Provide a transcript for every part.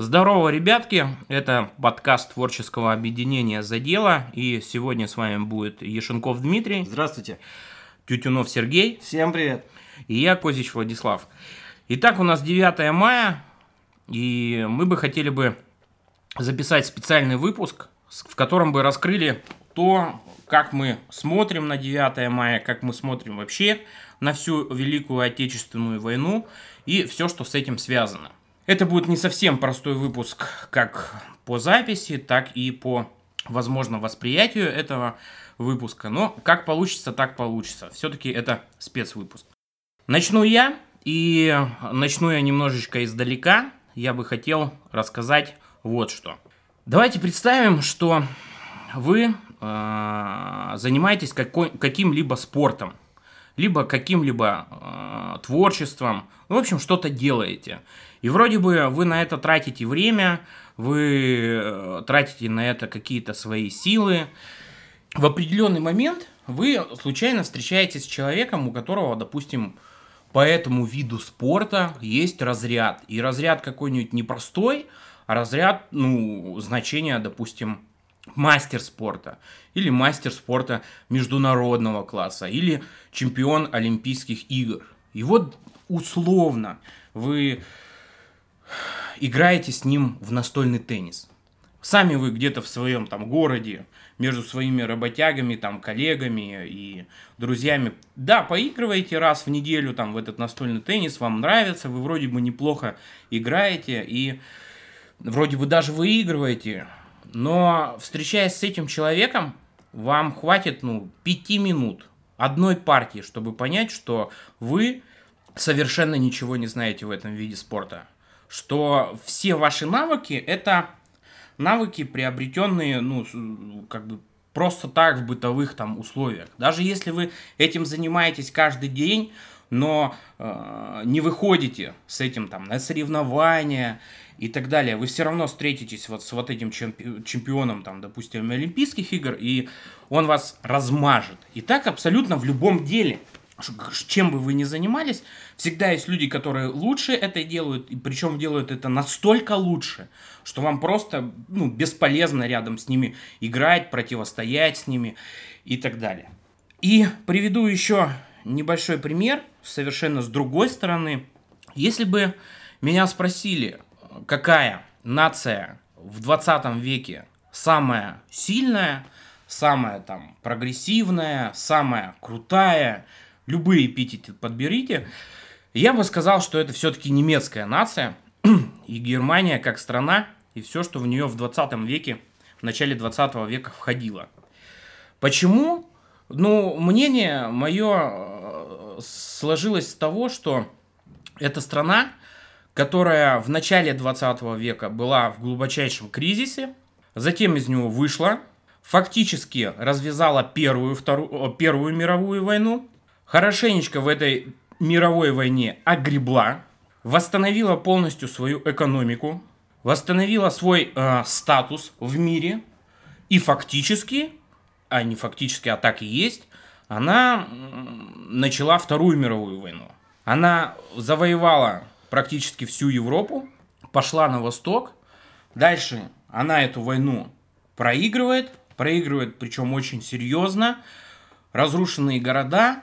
Здорово, ребятки! Это подкаст творческого объединения «За дело». И сегодня с вами будет Ешенков Дмитрий. Здравствуйте. Тютюнов Сергей. Всем привет. И я, Козич Владислав. Итак, у нас 9 мая, и мы бы хотели бы записать специальный выпуск, в котором бы раскрыли то, как мы смотрим на 9 мая, как мы смотрим вообще на всю Великую Отечественную войну и все, что с этим связано. Это будет не совсем простой выпуск как по записи, так и по, возможно, восприятию этого выпуска. Но как получится, так получится. Все-таки это спецвыпуск. Начну я, и начну я немножечко издалека. Я бы хотел рассказать вот что. Давайте представим, что вы э, занимаетесь какой, каким-либо спортом, либо каким-либо э, творчеством, ну, в общем, что-то делаете. И вроде бы вы на это тратите время, вы э, тратите на это какие-то свои силы. В определенный момент вы случайно встречаетесь с человеком, у которого, допустим, по этому виду спорта есть разряд. И разряд какой-нибудь непростой, а разряд, ну, значения, допустим, мастер спорта, или мастер спорта международного класса, или чемпион Олимпийских игр. И вот условно вы играете с ним в настольный теннис. Сами вы где-то в своем там городе, между своими работягами, там, коллегами и друзьями. Да, поигрываете раз в неделю там в этот настольный теннис, вам нравится, вы вроде бы неплохо играете и вроде бы даже выигрываете, но встречаясь с этим человеком, вам хватит, ну, пяти минут одной партии, чтобы понять, что вы совершенно ничего не знаете в этом виде спорта. Что все ваши навыки это навыки, приобретенные, ну, как бы просто так в бытовых там условиях. Даже если вы этим занимаетесь каждый день, но э, не выходите с этим там на соревнования и так далее, вы все равно встретитесь вот с вот этим чемпи- чемпионом, там, допустим, Олимпийских игр, и он вас размажет. И так абсолютно в любом деле чем бы вы ни занимались, всегда есть люди, которые лучше это делают, и причем делают это настолько лучше, что вам просто ну, бесполезно рядом с ними играть, противостоять с ними и так далее. И приведу еще небольшой пример, совершенно с другой стороны. Если бы меня спросили, какая нация в 20 веке самая сильная, самая там прогрессивная, самая крутая, любые эпитеты подберите, я бы сказал, что это все-таки немецкая нация, и Германия как страна, и все, что в нее в 20 веке, в начале 20 века входило. Почему? Ну, мнение мое сложилось с того, что это страна, которая в начале 20 века была в глубочайшем кризисе, затем из него вышла, фактически развязала первую, вторую, первую мировую войну, хорошенечко в этой мировой войне огребла, восстановила полностью свою экономику, восстановила свой э, статус в мире и фактически, а не фактически, а так и есть, она начала Вторую мировую войну. Она завоевала практически всю Европу, пошла на восток, дальше она эту войну проигрывает, проигрывает причем очень серьезно, разрушенные города,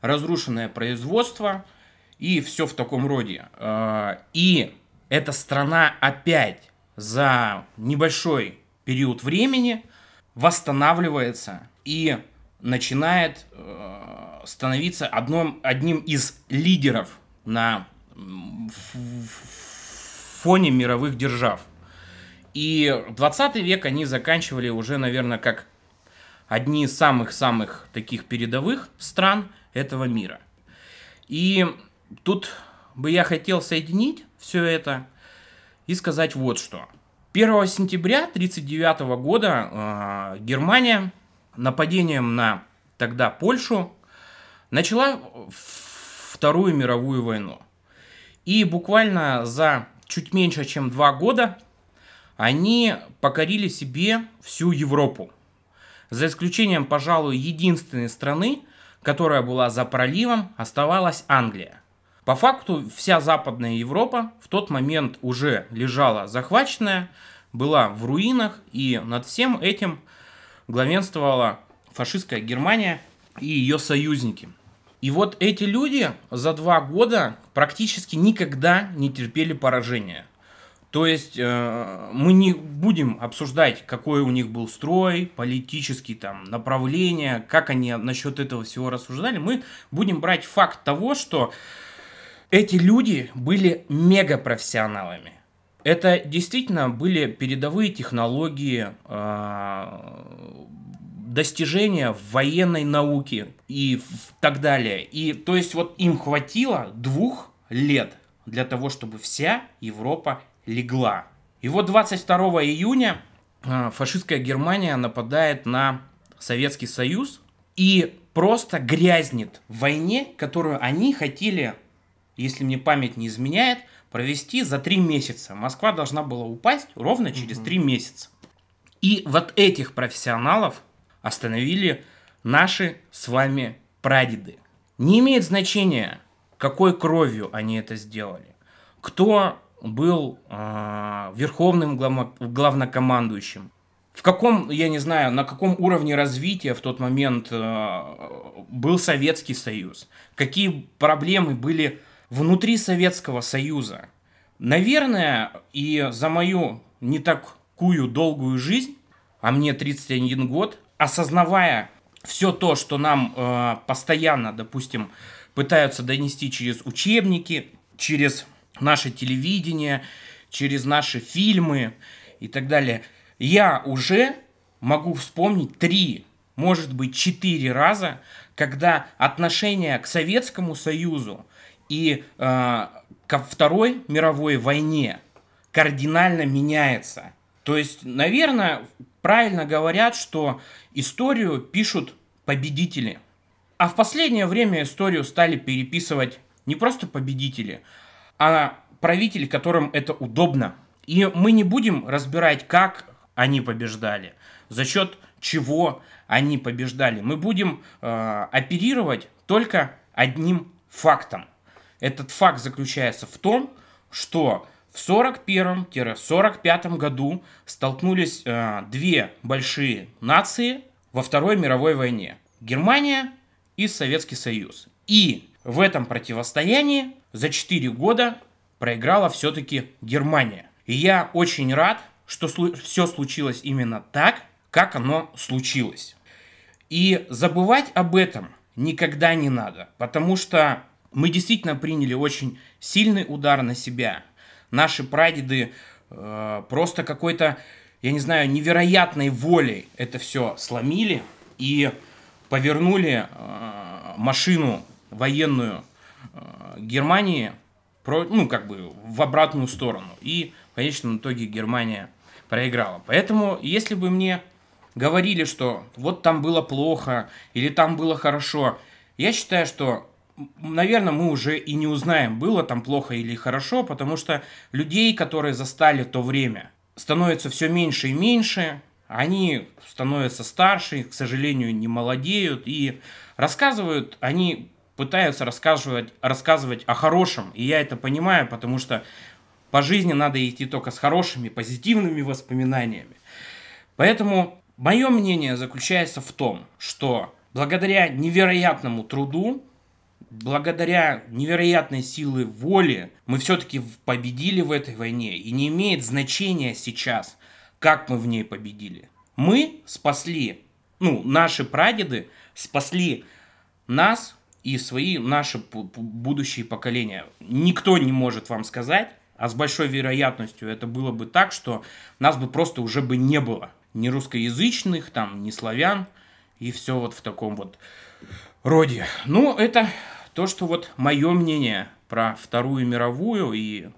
разрушенное производство и все в таком роде. А, и эта страна опять за небольшой период времени восстанавливается и начинает э, становиться одном, одним из лидеров на фоне мировых держав. И 20 век они заканчивали уже, наверное, как одни из самых-самых таких передовых стран – этого мира. И тут бы я хотел соединить все это и сказать вот что. 1 сентября 1939 года э, Германия нападением на тогда Польшу начала Вторую мировую войну. И буквально за чуть меньше, чем два года они покорили себе всю Европу. За исключением, пожалуй, единственной страны, которая была за проливом, оставалась Англия. По факту вся Западная Европа в тот момент уже лежала захваченная, была в руинах, и над всем этим главенствовала фашистская Германия и ее союзники. И вот эти люди за два года практически никогда не терпели поражения. То есть э, мы не будем обсуждать, какой у них был строй, политический там направление, как они насчет этого всего рассуждали. Мы будем брать факт того, что эти люди были мега профессионалами. Это действительно были передовые технологии, э, достижения в военной науке и так далее. И то есть вот им хватило двух лет для того, чтобы вся Европа легла. И вот 22 июня а, фашистская Германия нападает на Советский Союз и просто грязнет в войне, которую они хотели, если мне память не изменяет, провести за три месяца. Москва должна была упасть ровно через три месяца. И вот этих профессионалов остановили наши с вами прадеды. Не имеет значения, какой кровью они это сделали. Кто был э, верховным главно, главнокомандующим. В каком, я не знаю, на каком уровне развития в тот момент э, был Советский Союз? Какие проблемы были внутри Советского Союза? Наверное, и за мою не такую долгую жизнь, а мне 31 год, осознавая все то, что нам э, постоянно, допустим, пытаются донести через учебники, через наше телевидение, через наши фильмы и так далее, я уже могу вспомнить три, может быть, четыре раза, когда отношение к Советскому Союзу и э, ко Второй мировой войне кардинально меняется. То есть, наверное, правильно говорят, что историю пишут победители. А в последнее время историю стали переписывать не просто победители, а правители, которым это удобно. И мы не будем разбирать, как они побеждали, за счет чего они побеждали. Мы будем э, оперировать только одним фактом. Этот факт заключается в том, что в 41-45 году столкнулись э, две большие нации во Второй мировой войне. Германия и Советский Союз. И в этом противостоянии за 4 года проиграла все-таки Германия. И я очень рад, что все случилось именно так, как оно случилось. И забывать об этом никогда не надо, потому что мы действительно приняли очень сильный удар на себя. Наши прадеды э, просто какой-то, я не знаю, невероятной волей это все сломили и повернули э, машину военную э, Германии про, ну, как бы в обратную сторону. И в конечном итоге Германия проиграла. Поэтому, если бы мне говорили, что вот там было плохо или там было хорошо, я считаю, что, наверное, мы уже и не узнаем, было там плохо или хорошо, потому что людей, которые застали то время, становится все меньше и меньше, они становятся старше, к сожалению, не молодеют, и рассказывают они пытаются рассказывать, рассказывать о хорошем, и я это понимаю, потому что по жизни надо идти только с хорошими, позитивными воспоминаниями. Поэтому мое мнение заключается в том, что благодаря невероятному труду, благодаря невероятной силы воли, мы все-таки победили в этой войне, и не имеет значения сейчас, как мы в ней победили. Мы спасли, ну, наши прадеды спасли нас и свои наши будущие поколения. Никто не может вам сказать, а с большой вероятностью это было бы так, что нас бы просто уже бы не было. Ни русскоязычных, там, ни славян, и все вот в таком вот роде. Ну, это то, что вот мое мнение про Вторую мировую и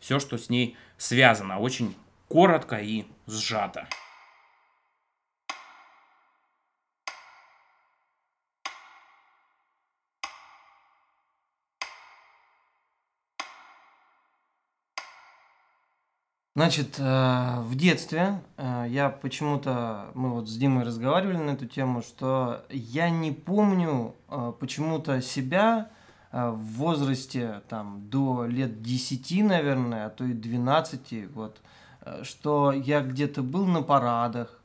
все, что с ней связано. Очень коротко и сжато. Значит, э, в детстве э, я почему-то, мы вот с Димой разговаривали на эту тему, что я не помню э, почему-то себя в возрасте там до лет 10, наверное, а то и 12, вот, что я где-то был на парадах,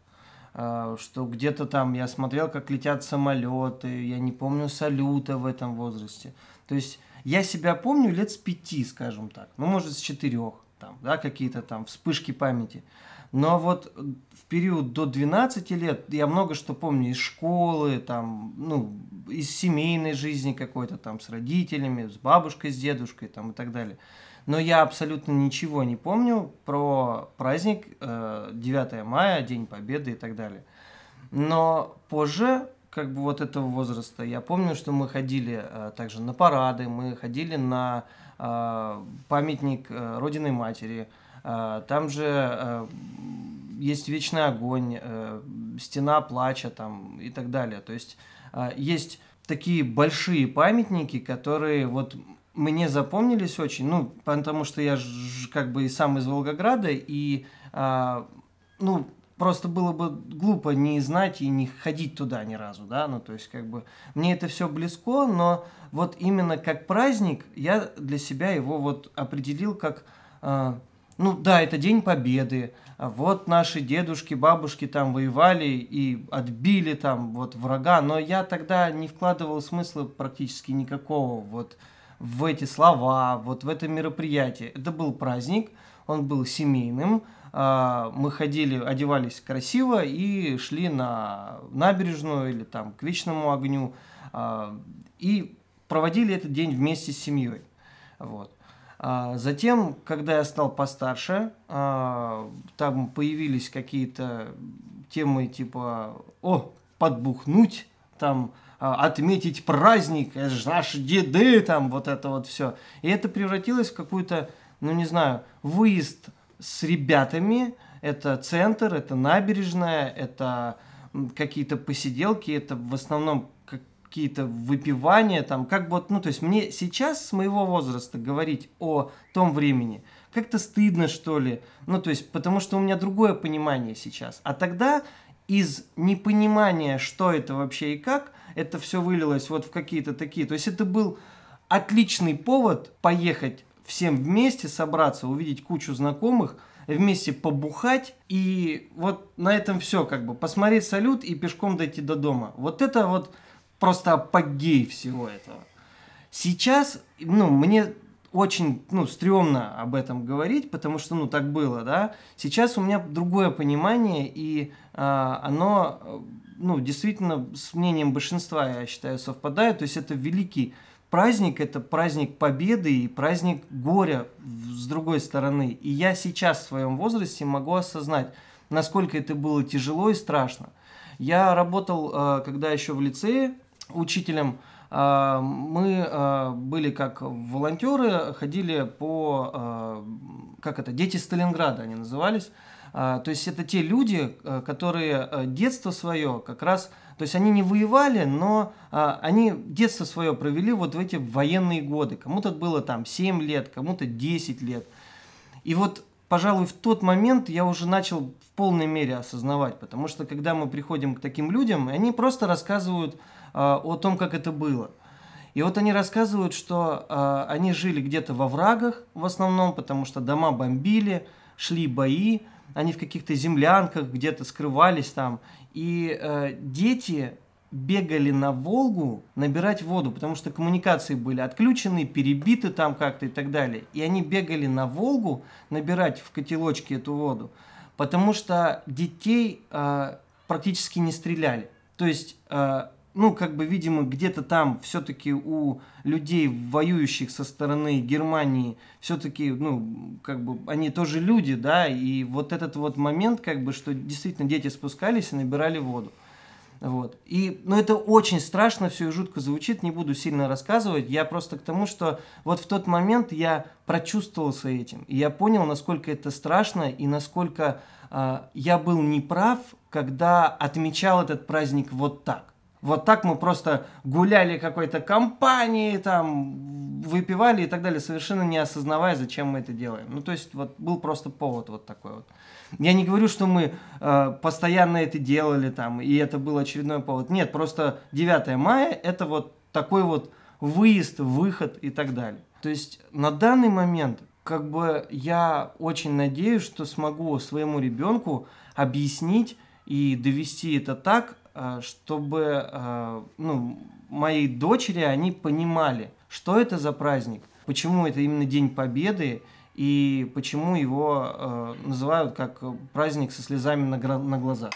что где-то там я смотрел, как летят самолеты, я не помню салюта в этом возрасте. То есть я себя помню лет с пяти, скажем так, ну, может, с четырех, там, да, какие-то там вспышки памяти. Но вот в период до 12 лет я много что помню из школы, там, ну, из семейной жизни какой-то, там, с родителями, с бабушкой, с дедушкой, там, и так далее. Но я абсолютно ничего не помню про праздник э, 9 мая, День Победы и так далее. Но позже, как бы вот этого возраста, я помню, что мы ходили э, также на парады, мы ходили на э, памятник э, Родиной Матери, э, там же э, есть вечный огонь, э, стена плача там и так далее. То есть э, есть такие большие памятники, которые вот мне запомнились очень, ну, потому что я ж, как бы и сам из Волгограда, и, а, ну, просто было бы глупо не знать и не ходить туда ни разу, да, ну, то есть, как бы, мне это все близко, но вот именно как праздник я для себя его вот определил как, а, ну, да, это День Победы, вот наши дедушки, бабушки там воевали и отбили там вот врага, но я тогда не вкладывал смысла практически никакого вот в эти слова, вот в это мероприятие. Это был праздник, он был семейным, а, мы ходили, одевались красиво и шли на набережную или там к вечному огню а, и проводили этот день вместе с семьей. Вот. А затем, когда я стал постарше, а, там появились какие-то темы типа «О, подбухнуть», там а, «Отметить праздник», это же наши деды, там вот это вот все. И это превратилось в какую-то, ну не знаю, выезд с ребятами, это центр, это набережная, это какие-то посиделки, это в основном какие-то выпивания, там, как бы, вот, ну, то есть мне сейчас с моего возраста говорить о том времени как-то стыдно, что ли, ну, то есть, потому что у меня другое понимание сейчас. А тогда из непонимания, что это вообще и как, это все вылилось вот в какие-то такие, то есть это был отличный повод поехать всем вместе, собраться, увидеть кучу знакомых, вместе побухать, и вот на этом все, как бы, посмотреть салют и пешком дойти до дома. Вот это вот просто апогей всего этого. Сейчас, ну, мне очень, ну, стрёмно об этом говорить, потому что, ну, так было, да. Сейчас у меня другое понимание, и а, оно, ну, действительно с мнением большинства, я считаю, совпадает. То есть это великий праздник, это праздник победы и праздник горя с другой стороны. И я сейчас в своем возрасте могу осознать, насколько это было тяжело и страшно. Я работал, а, когда еще в лицее, учителем. А, мы а, были как волонтеры, ходили по, как это, дети Сталинграда они назывались. То есть это те люди, которые детство свое как раз, то есть они не воевали, но они детство свое провели вот в эти военные годы. Кому-то было там 7 лет, кому-то 10 лет. И вот, пожалуй, в тот момент я уже начал в полной мере осознавать, потому что когда мы приходим к таким людям, они просто рассказывают а, о том, как это было. И вот они рассказывают, что э, они жили где-то во врагах в основном, потому что дома бомбили, шли бои, они в каких-то землянках где-то скрывались там. И э, дети бегали на Волгу набирать воду, потому что коммуникации были отключены, перебиты там как-то и так далее. И они бегали на Волгу набирать в котелочке эту воду, потому что детей э, практически не стреляли. То есть э, ну, как бы, видимо, где-то там все-таки у людей, воюющих со стороны Германии, все-таки, ну, как бы, они тоже люди, да, и вот этот вот момент, как бы, что действительно дети спускались и набирали воду. Вот. И, ну, это очень страшно, все и жутко звучит, не буду сильно рассказывать. Я просто к тому, что вот в тот момент я прочувствовался этим. И я понял, насколько это страшно и насколько э, я был неправ, когда отмечал этот праздник вот так. Вот так мы просто гуляли какой-то компании, там, выпивали и так далее, совершенно не осознавая, зачем мы это делаем. Ну, то есть, вот был просто повод вот такой вот. Я не говорю, что мы э, постоянно это делали там, и это был очередной повод. Нет, просто 9 мая это вот такой вот выезд, выход и так далее. То есть на данный момент как бы я очень надеюсь, что смогу своему ребенку объяснить и довести это так, э, чтобы э, ну, мои дочери, они понимали, что это за праздник, почему это именно День Победы, и почему его э, называют как праздник со слезами на, на глазах.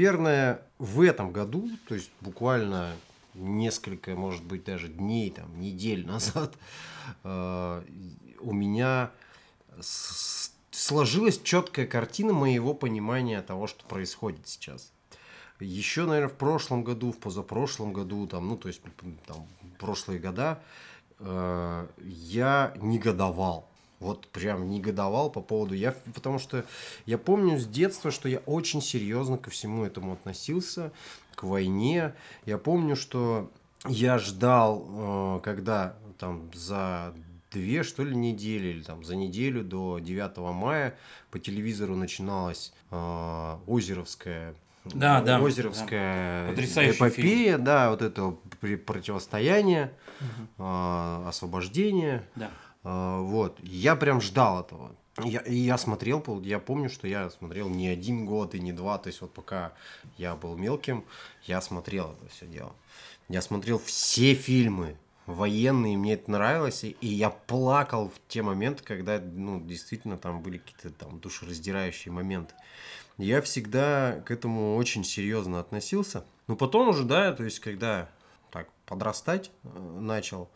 Наверное, в этом году, то есть буквально несколько, может быть, даже дней, там, недель назад, а, у меня сложилась четкая картина моего понимания того, что происходит сейчас. Еще, наверное, в прошлом году, в позапрошлом году, там, ну, то есть там, прошлые года, э, я негодовал. Вот прям негодовал по поводу... Я, потому что я помню с детства, что я очень серьезно ко всему этому относился, к войне. Я помню, что я ждал, э, когда там за две, что ли, недели, или там за неделю до 9 мая по телевизору начиналась э, Озеровская да, да, Озеровская да. эпопея, фильм. да, вот это противостояние, угу. э, освобождение. Да. Э, вот, я прям ждал этого. Я, я смотрел, я помню, что я смотрел не один год и не два, то есть вот пока я был мелким, я смотрел это все дело. Я смотрел все фильмы, военные, мне это нравилось, и, я плакал в те моменты, когда, ну, действительно там были какие-то там душераздирающие моменты. Я всегда к этому очень серьезно относился. Но потом уже, да, то есть, когда так подрастать э, начал,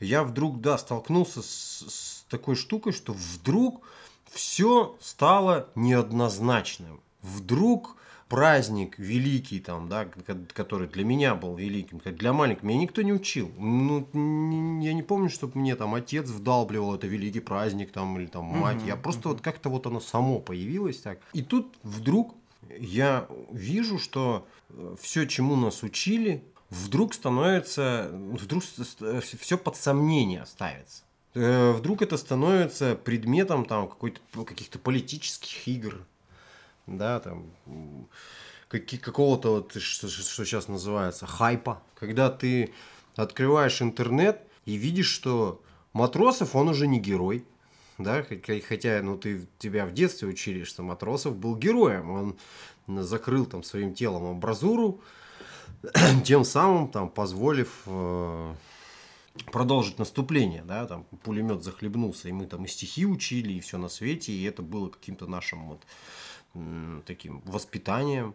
я вдруг, да, столкнулся с, с такой штукой, что вдруг все стало неоднозначным. Вдруг праздник великий, там, да, который для меня был великим, для маленького, меня никто не учил. Ну, я не помню, чтобы мне там отец вдалбливал это великий праздник, там, или там мать. Угу, я просто вот как-то вот оно само появилось так. И тут вдруг я вижу, что э, все, чему нас учили, вдруг становится, вдруг все под сомнение ставится. Э, вдруг это становится предметом там какой-то каких-то политических игр, да, там, какого-то, вот, что, что сейчас называется, хайпа, когда ты открываешь интернет и видишь, что Матросов, он уже не герой, да, хотя, ну, ты, тебя в детстве учили, что Матросов был героем, он закрыл там своим телом амбразуру, тем самым там позволив э, продолжить наступление, да, там пулемет захлебнулся, и мы там и стихи учили, и все на свете, и это было каким-то нашим вот таким воспитанием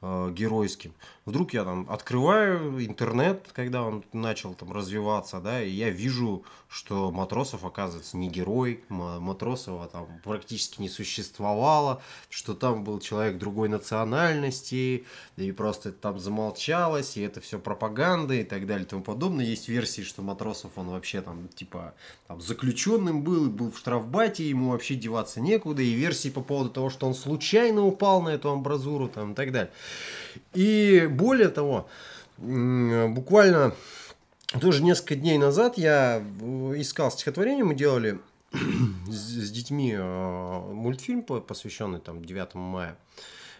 э, геройским. Вдруг я там открываю интернет, когда он начал там развиваться, да, и я вижу, что Матросов, оказывается, не герой, Матросова там практически не существовало, что там был человек другой национальности, и просто там замолчалось, и это все пропаганда и так далее и тому подобное. Есть версии, что Матросов, он вообще там, типа, там, заключенным был, был в штрафбате, ему вообще деваться некуда, и версии по поводу того, что он случайно упал на эту амбразуру, там, и так далее. И более того, буквально тоже несколько дней назад я искал стихотворение, мы делали с детьми э, мультфильм, посвященный там 9 мая.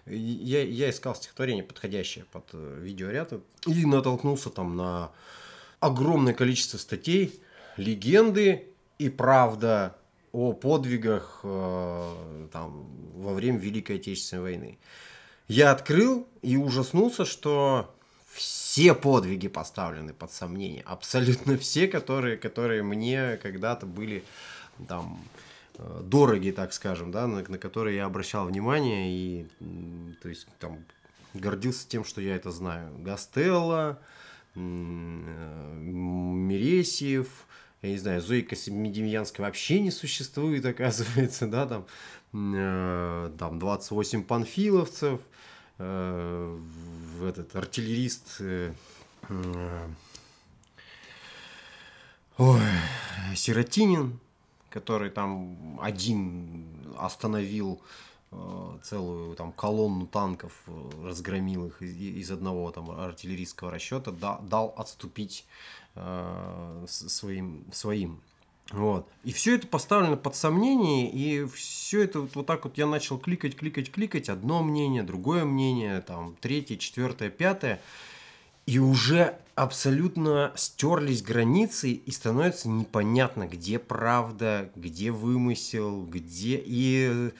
Я, я искал стихотворение, подходящее под э, видеоряд, и натолкнулся там на огромное количество статей, легенды и правда о подвигах э, там, во время Великой Отечественной войны. Я открыл и ужаснулся, что все подвиги поставлены под сомнение. Абсолютно все, которые, которые мне когда-то были там э, дороги, так скажем, да, на, на которые я обращал внимание и, то есть, там, гордился тем, что я это знаю. Гастелло, э, Мересьев, я не знаю, Зои Космедемьянская вообще не существует, оказывается, да, там, э, там 28 панфиловцев, э, этот артиллерист, э, э, ой, Сиротинин, который там один остановил э, целую там колонну танков, э, разгромил их из, из одного там артиллерийского расчета, да, дал отступить э, своим, своим. Вот. И все это поставлено под сомнение, и все это вот, вот так вот я начал кликать, кликать, кликать. Одно мнение, другое мнение, там, третье, четвертое, пятое. И уже абсолютно стерлись границы, и становится непонятно, где правда, где вымысел, где... И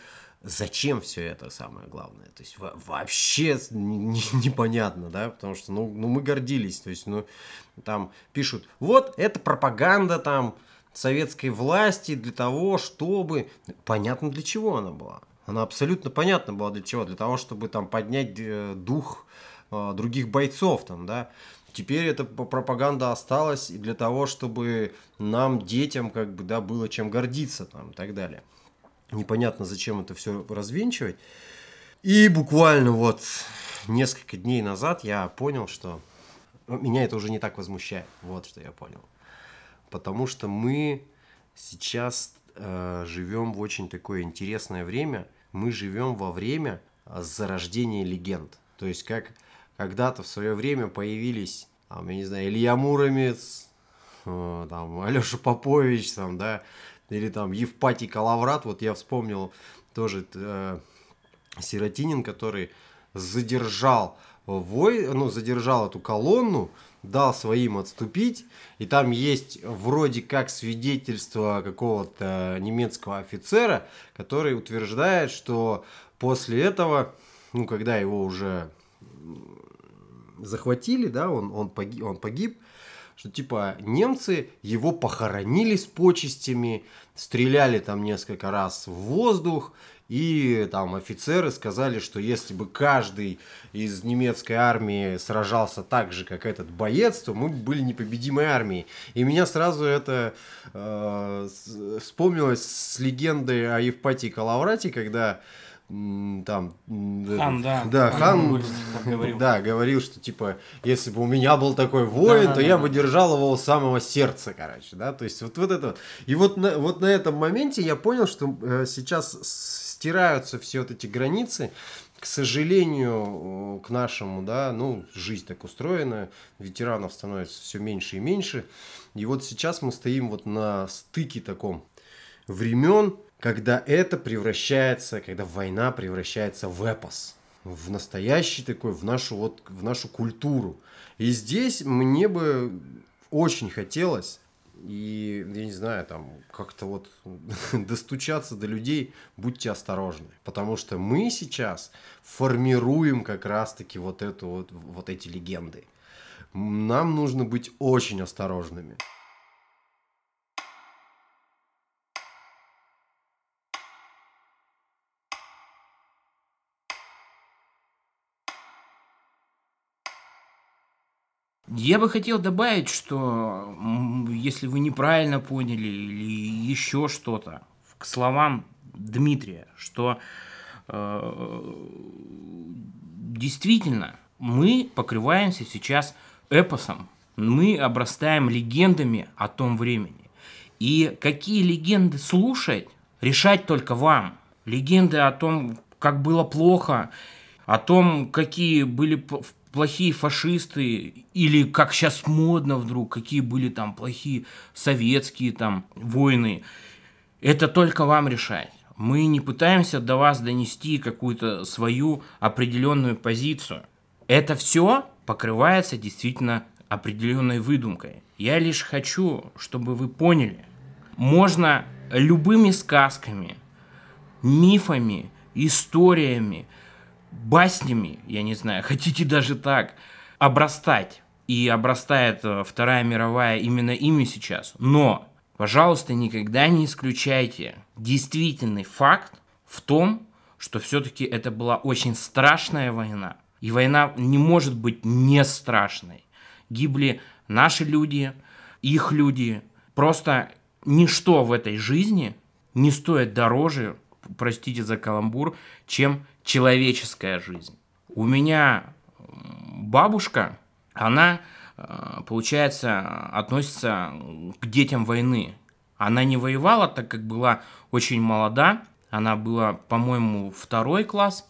зачем все это самое главное. То есть вообще непонятно, да, потому что, ну, ну мы гордились, то есть, ну, там пишут, вот, это пропаганда там советской власти для того, чтобы... Понятно, для чего она была. Она абсолютно понятна была для чего. Для того, чтобы там поднять э, дух э, других бойцов там, да. Теперь эта пропаганда осталась для того, чтобы нам, детям, как бы, да, было чем гордиться там и так далее непонятно, зачем это все развенчивать. И буквально вот несколько дней назад я понял, что меня это уже не так возмущает. Вот что я понял. Потому что мы сейчас э, живем в очень такое интересное время. Мы живем во время зарождения легенд. То есть как когда-то в свое время появились, там, я не знаю, Илья Муромец, э, там, Алеша Попович, там, да, или там Евпатий Калаврат, вот я вспомнил тоже э, Сиротинин, который задержал вой, ну, задержал эту колонну, дал своим отступить, и там есть вроде как свидетельство какого-то немецкого офицера, который утверждает, что после этого, ну, когда его уже захватили, да, он, он, погиб, он погиб, что типа немцы его похоронили с почестями, стреляли там несколько раз в воздух, и там офицеры сказали, что если бы каждый из немецкой армии сражался так же, как этот боец, то мы бы были непобедимой армией. И меня сразу это э, вспомнилось с легендой о Евпатии Калаврате, когда там хан, да, да хан, говорил. да говорил, что типа если бы у меня был такой воин, да, то да, я да. бы держал его у самого сердца, короче, да, то есть вот вот это вот. И вот на вот на этом моменте я понял, что э, сейчас стираются все вот эти границы. К сожалению, к нашему, да, ну, жизнь так устроена, ветеранов становится все меньше и меньше. И вот сейчас мы стоим вот на стыке таком времен, когда это превращается, когда война превращается в эпос, в настоящий такой, в нашу вот, в нашу культуру. И здесь мне бы очень хотелось, и, я не знаю, там, как-то вот достучаться до людей, будьте осторожны. Потому что мы сейчас формируем как раз-таки вот, эту вот, вот эти легенды. Нам нужно быть очень осторожными. Я бы хотел добавить, что если вы неправильно поняли или еще что-то, к словам Дмитрия, что э, действительно мы покрываемся сейчас эпосом, мы обрастаем легендами о том времени. И какие легенды слушать, решать только вам. Легенды о том, как было плохо, о том, какие были плохие фашисты, или как сейчас модно вдруг, какие были там плохие советские там войны, это только вам решать. Мы не пытаемся до вас донести какую-то свою определенную позицию. Это все покрывается действительно определенной выдумкой. Я лишь хочу, чтобы вы поняли, можно любыми сказками, мифами, историями – баснями, я не знаю, хотите даже так, обрастать. И обрастает э, Вторая мировая именно ими сейчас. Но, пожалуйста, никогда не исключайте действительный факт в том, что все-таки это была очень страшная война. И война не может быть не страшной. Гибли наши люди, их люди. Просто ничто в этой жизни не стоит дороже, простите за каламбур, чем человеческая жизнь. У меня бабушка, она, э, получается, относится к детям войны. Она не воевала, так как была очень молода. Она была, по-моему, второй класс,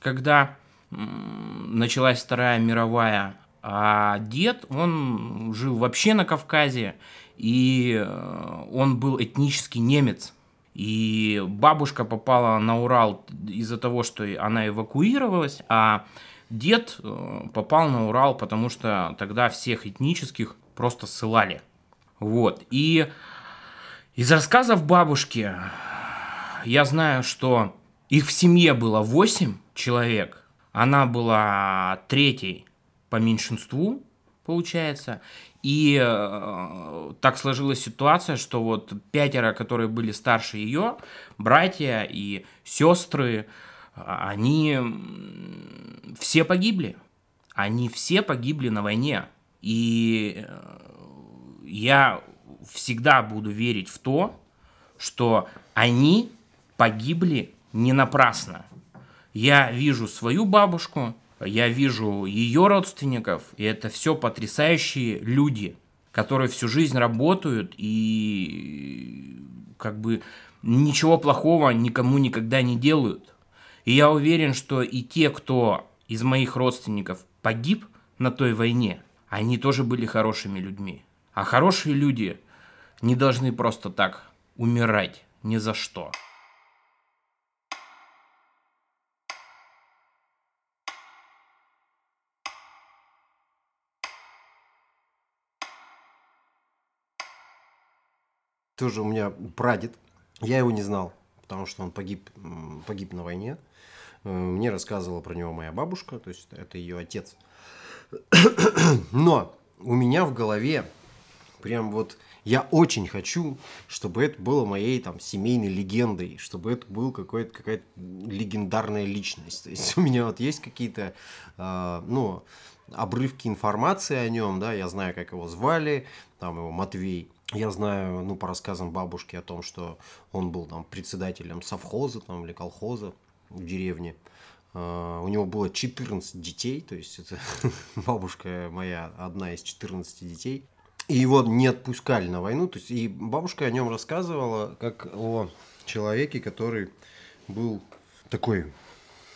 когда началась Вторая мировая. А дед, он жил вообще на Кавказе, и э, он был этнический немец. И бабушка попала на Урал из-за того, что она эвакуировалась, а дед э, попал на Урал, потому что тогда всех этнических просто ссылали. Вот. И из рассказов бабушки я знаю, что их в семье было 8 человек. Она была третьей по меньшинству, получается. И э, так сложилась ситуация, что вот пятеро, которые были старше ее, братья и сестры, они все погибли. Они все погибли на войне. И э, я всегда буду верить в то, что они погибли не напрасно. Я вижу свою бабушку, я вижу ее родственников, и это все потрясающие люди, которые всю жизнь работают и как бы ничего плохого никому никогда не делают. И я уверен, что и те, кто из моих родственников погиб на той войне, они тоже были хорошими людьми. А хорошие люди не должны просто так умирать ни за что. Тоже у меня прадед. Я его не знал, потому что он погиб, погиб на войне. Э, мне рассказывала про него моя бабушка, то есть это ее отец. Но у меня в голове прям вот я очень хочу, чтобы это было моей там семейной легендой, чтобы это был какой-то какая-то легендарная личность. То есть у меня вот есть какие-то, э, ну, обрывки информации о нем, да, я знаю, как его звали, там его Матвей. Я знаю, ну, по рассказам бабушки о том, что он был там председателем совхоза там, или колхоза в деревне. Uh, у него было 14 детей, то есть это бабушка моя одна из 14 детей. И его не отпускали на войну. То есть и бабушка о нем рассказывала как о человеке, который был такой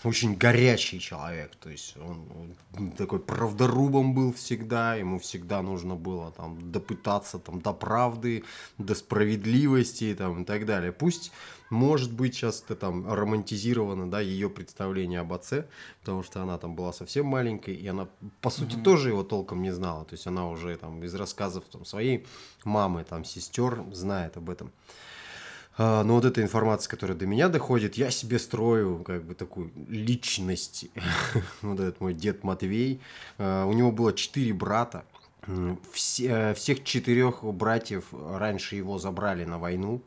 очень горячий человек, то есть он, он такой правдорубом был всегда, ему всегда нужно было там допытаться там до правды, до справедливости там и так далее. Пусть может быть сейчас это там романтизировано, да, ее представление об отце, потому что она там была совсем маленькой, и она по сути mm-hmm. тоже его толком не знала, то есть она уже там из рассказов там своей мамы, там сестер знает об этом. А, но вот эта информация, которая до меня доходит, я себе строю как бы такую личность. вот этот мой дед Матвей. А, у него было четыре брата. Все, всех четырех братьев раньше его забрали на войну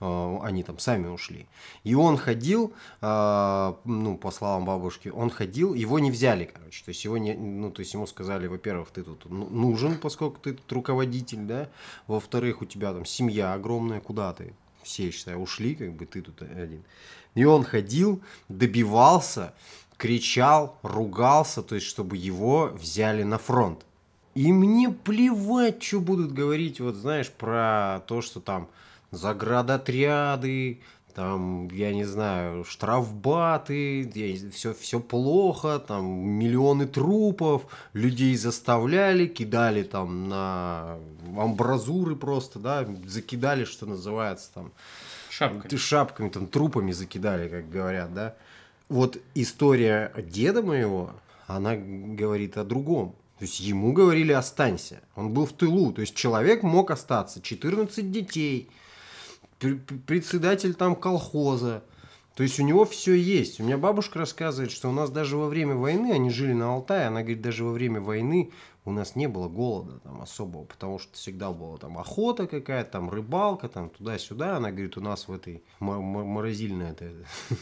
а, они там сами ушли. И он ходил, ну, по словам бабушки, он ходил, его не взяли, короче. То есть, его не, ну, то есть ему сказали, во-первых, ты тут ну, нужен, поскольку ты тут руководитель, да, во-вторых, у тебя там семья огромная, куда ты? Все, считай, ушли, как бы ты тут один. И он ходил, добивался, кричал, ругался, то есть, чтобы его взяли на фронт. И мне плевать, что будут говорить, вот знаешь, про то, что там заградотряды, там, я не знаю, штрафбаты, все, все плохо, там миллионы трупов, людей заставляли, кидали там на амбразуры просто, да, закидали, что называется, там, шапками, шапками там, трупами закидали, как говорят, да. Вот история деда моего, она говорит о другом. То есть ему говорили останься. Он был в тылу. То есть человек мог остаться. 14 детей – председатель там колхоза. То есть у него все есть. У меня бабушка рассказывает, что у нас даже во время войны, они жили на Алтае, она говорит, даже во время войны у нас не было голода там особого, потому что всегда была там охота какая-то, там рыбалка, там туда-сюда. Она говорит, у нас в этой морозильной это,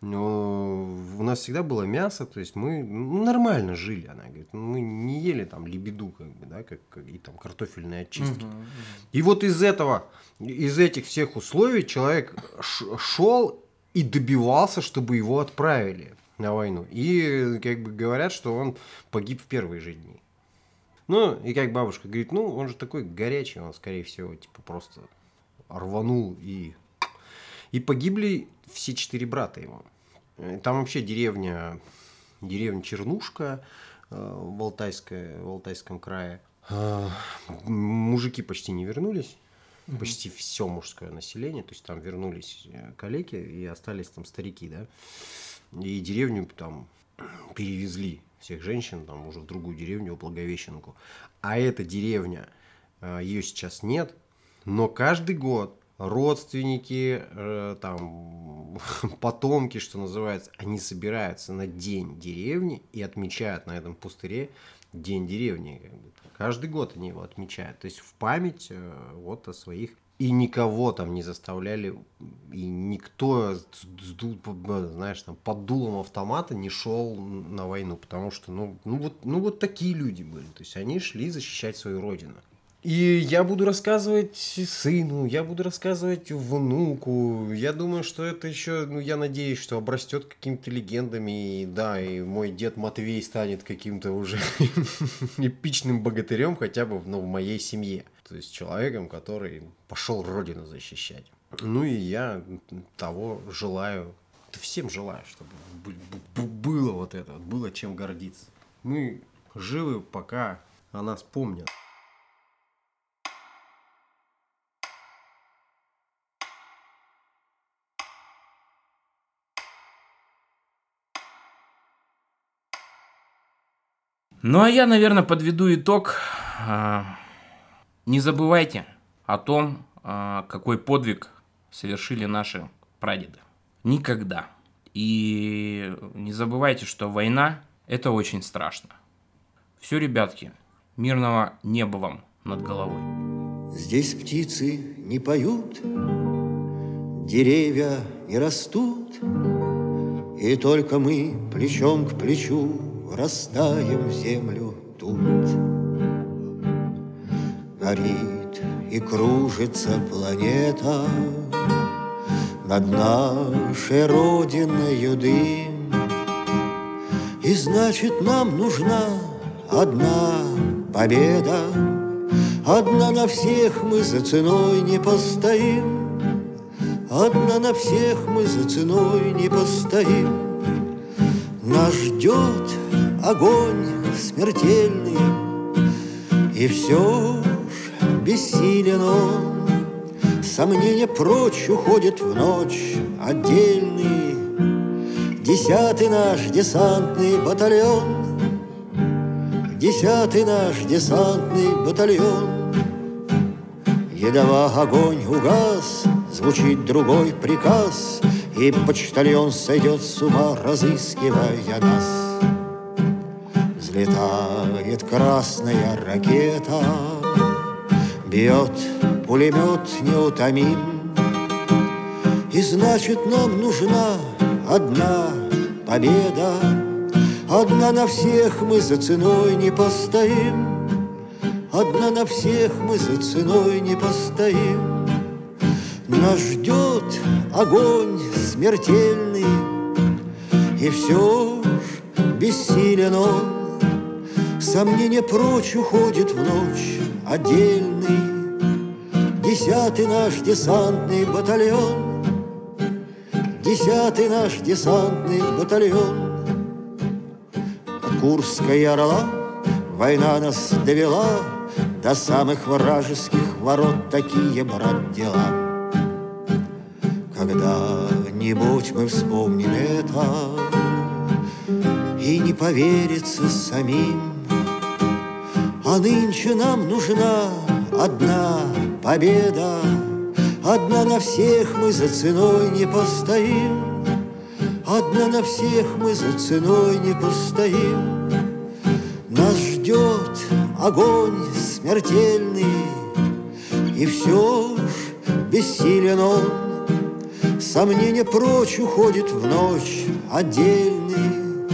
но у нас всегда было мясо, то есть мы ну, нормально жили, она говорит, мы не ели там лебеду, как бы, да, как, как и там картофельные очистки. Угу, угу. И вот из этого, из этих всех условий человек шел и добивался, чтобы его отправили на войну. И как бы говорят, что он погиб в первые же дни. Ну, и как бабушка говорит, ну, он же такой горячий, он, скорее всего, типа просто рванул и... И погибли все четыре брата его. Там вообще деревня, деревня Чернушка, в, Алтайской, в Алтайском крае. Мужики почти не вернулись, почти все мужское население, то есть там вернулись коллеги и остались там старики, да, и деревню там перевезли всех женщин там уже в другую деревню, в Благовещенку. А эта деревня, ее сейчас нет, но каждый год родственники, э, там, потомки, что называется, они собираются на день деревни и отмечают на этом пустыре день деревни. Каждый год они его отмечают. То есть в память э, вот о своих и никого там не заставляли, и никто, знаешь, там под дулом автомата не шел на войну, потому что, ну, ну, вот, ну вот такие люди были, то есть они шли защищать свою родину. И я буду рассказывать сыну, я буду рассказывать внуку. Я думаю, что это еще, ну, я надеюсь, что обрастет какими-то легендами. И да, и мой дед Матвей станет каким-то уже эпичным богатырем хотя бы ну, в моей семье. То есть человеком, который пошел родину защищать. Ну и я того желаю, всем желаю, чтобы было вот это, было чем гордиться. Мы живы, пока о нас помнят. Ну а я, наверное, подведу итог. А, не забывайте о том, а, какой подвиг совершили наши прадеды. Никогда. И не забывайте, что война – это очень страшно. Все, ребятки, мирного неба вам над головой. Здесь птицы не поют, деревья не растут, и только мы плечом к плечу Растаем землю тут. Горит и кружится планета Над нашей родиной дым. И значит, нам нужна одна победа, Одна на всех мы за ценой не постоим, Одна на всех мы за ценой не постоим. Нас ждет огонь смертельный, И все ж бессилен он. Сомнения прочь уходят в ночь отдельный, Десятый наш десантный батальон, Десятый наш десантный батальон. Едва огонь угас, звучит другой приказ, И почтальон сойдет с ума, разыскивая нас. Взлетает красная ракета, Бьет пулемет неутомим, И значит нам нужна одна победа, Одна на всех мы за ценой не постоим, Одна на всех мы за ценой не постоим. Нас ждет огонь смертельный, И все ж бессилен он, Сомнение прочь уходит в ночь. Отдельный Десятый наш десантный батальон. Десятый наш десантный батальон. От Курской орла война нас довела. До самых вражеских ворот такие, брат, дела. Когда-нибудь мы вспомним это. И не поверится самим а нынче нам нужна одна победа, Одна на всех мы за ценой не постоим, Одна на всех мы за ценой не постоим. Нас ждет огонь смертельный, И все ж бессилен он. Сомнение прочь уходит в ночь отдельный,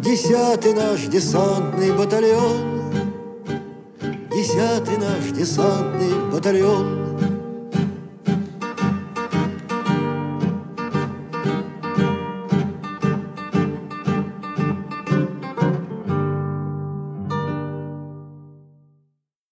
Десятый наш десантный батальон — Десятый наш десантный батальон